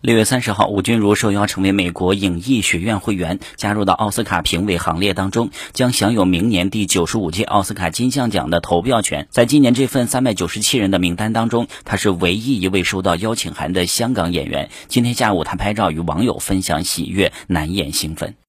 六月三十号，吴君如受邀成为美国影艺学院会员，加入到奥斯卡评委行列当中，将享有明年第九十五届奥斯卡金像奖的投票权。在今年这份三百九十七人的名单当中，她是唯一一位收到邀请函的香港演员。今天下午，她拍照与网友分享喜悦，难掩兴奋。